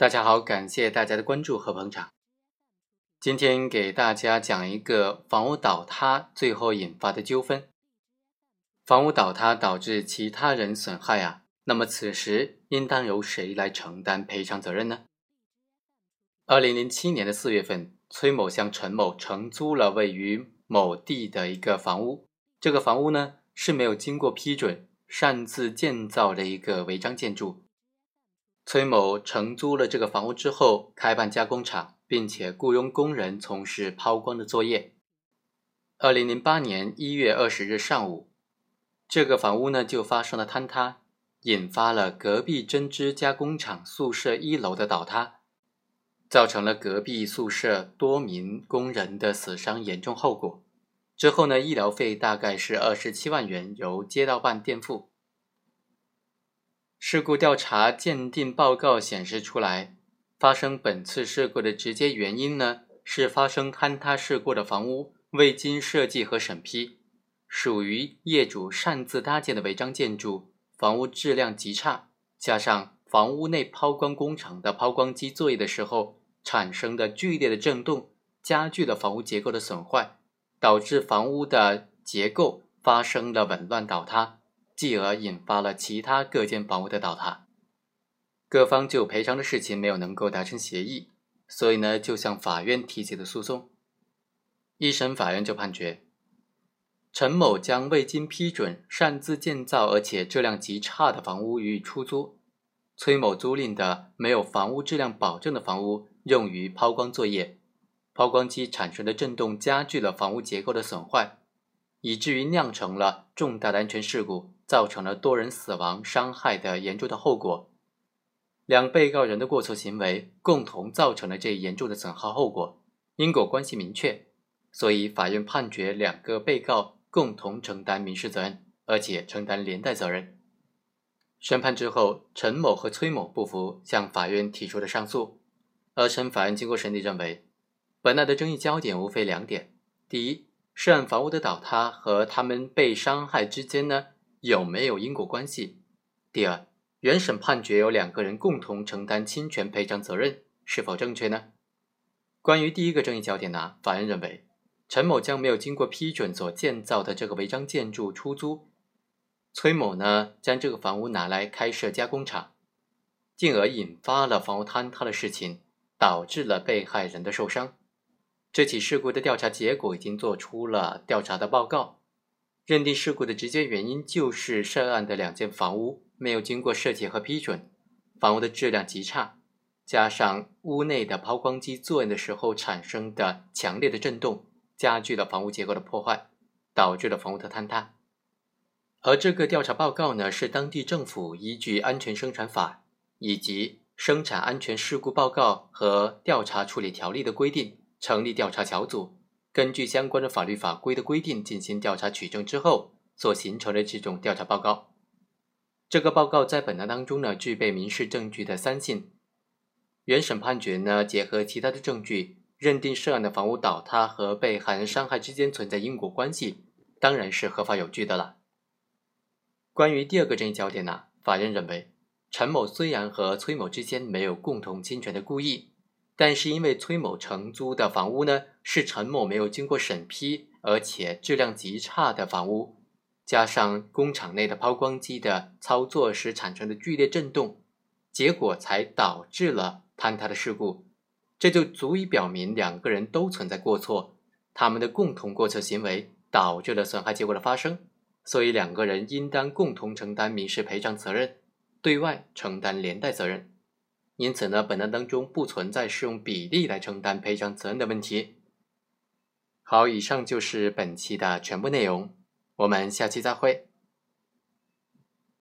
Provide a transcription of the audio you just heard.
大家好，感谢大家的关注和捧场。今天给大家讲一个房屋倒塌最后引发的纠纷。房屋倒塌导致其他人损害啊，那么此时应当由谁来承担赔偿责任呢？二零零七年的四月份，崔某向陈某承租了位于某地的一个房屋，这个房屋呢是没有经过批准擅自建造的一个违章建筑。崔某承租了这个房屋之后，开办加工厂，并且雇佣工人从事抛光的作业。二零零八年一月二十日上午，这个房屋呢就发生了坍塌，引发了隔壁针织加工厂宿舍一楼的倒塌，造成了隔壁宿舍多名工人的死伤严重后果。之后呢，医疗费大概是二十七万元，由街道办垫付。事故调查鉴定报告显示出来，发生本次事故的直接原因呢，是发生坍塌事故的房屋未经设计和审批，属于业主擅自搭建的违章建筑，房屋质量极差，加上房屋内抛光工厂的抛光机作业的时候产生的剧烈的震动，加剧了房屋结构的损坏，导致房屋的结构发生了紊乱倒塌。继而引发了其他各间房屋的倒塌，各方就赔偿的事情没有能够达成协议，所以呢就向法院提起了诉讼。一审法院就判决，陈某将未经批准擅自建造而且质量极差的房屋予以出租，崔某租赁的没有房屋质量保证的房屋用于抛光作业，抛光机产生的震动加剧了房屋结构的损坏，以至于酿成了重大的安全事故。造成了多人死亡、伤害的严重的后果，两被告人的过错行为共同造成了这严重的损害后果，因果关系明确，所以法院判决两个被告共同承担民事责任，而且承担连带责任。宣判之后，陈某和崔某不服，向法院提出了上诉。二审法院经过审理认为，本案的争议焦点无非两点：第一，涉案房屋的倒塌和他们被伤害之间呢？有没有因果关系？第二，原审判决由两个人共同承担侵权赔偿责任，是否正确呢？关于第一个争议焦点呢，法院认为，陈某将没有经过批准所建造的这个违章建筑出租，崔某呢将这个房屋拿来开设加工厂，进而引发了房屋坍塌的事情，导致了被害人的受伤。这起事故的调查结果已经做出了调查的报告。认定事故的直接原因就是涉案的两间房屋没有经过设计和批准，房屋的质量极差，加上屋内的抛光机作业的时候产生的强烈的震动，加剧了房屋结构的破坏，导致了房屋的坍塌。而这个调查报告呢，是当地政府依据《安全生产法》以及《生产安全事故报告和调查处理条例》的规定，成立调查小组。根据相关的法律法规的规定进行调查取证之后，所形成的这种调查报告。这个报告在本案当中呢，具备民事证据的三性。原审判决呢，结合其他的证据，认定涉案的房屋倒塌和被害人伤害之间存在因果关系，当然是合法有据的了。关于第二个争议焦点呢，法院认为，陈某虽然和崔某之间没有共同侵权的故意。但是因为崔某承租的房屋呢是陈某没有经过审批，而且质量极差的房屋，加上工厂内的抛光机的操作时产生的剧烈震动，结果才导致了坍塌的事故。这就足以表明两个人都存在过错，他们的共同过错行为导致了损害结果的发生，所以两个人应当共同承担民事赔偿责任，对外承担连带责任。因此呢，本案当中不存在适用比例来承担赔偿责任的问题。好，以上就是本期的全部内容，我们下期再会。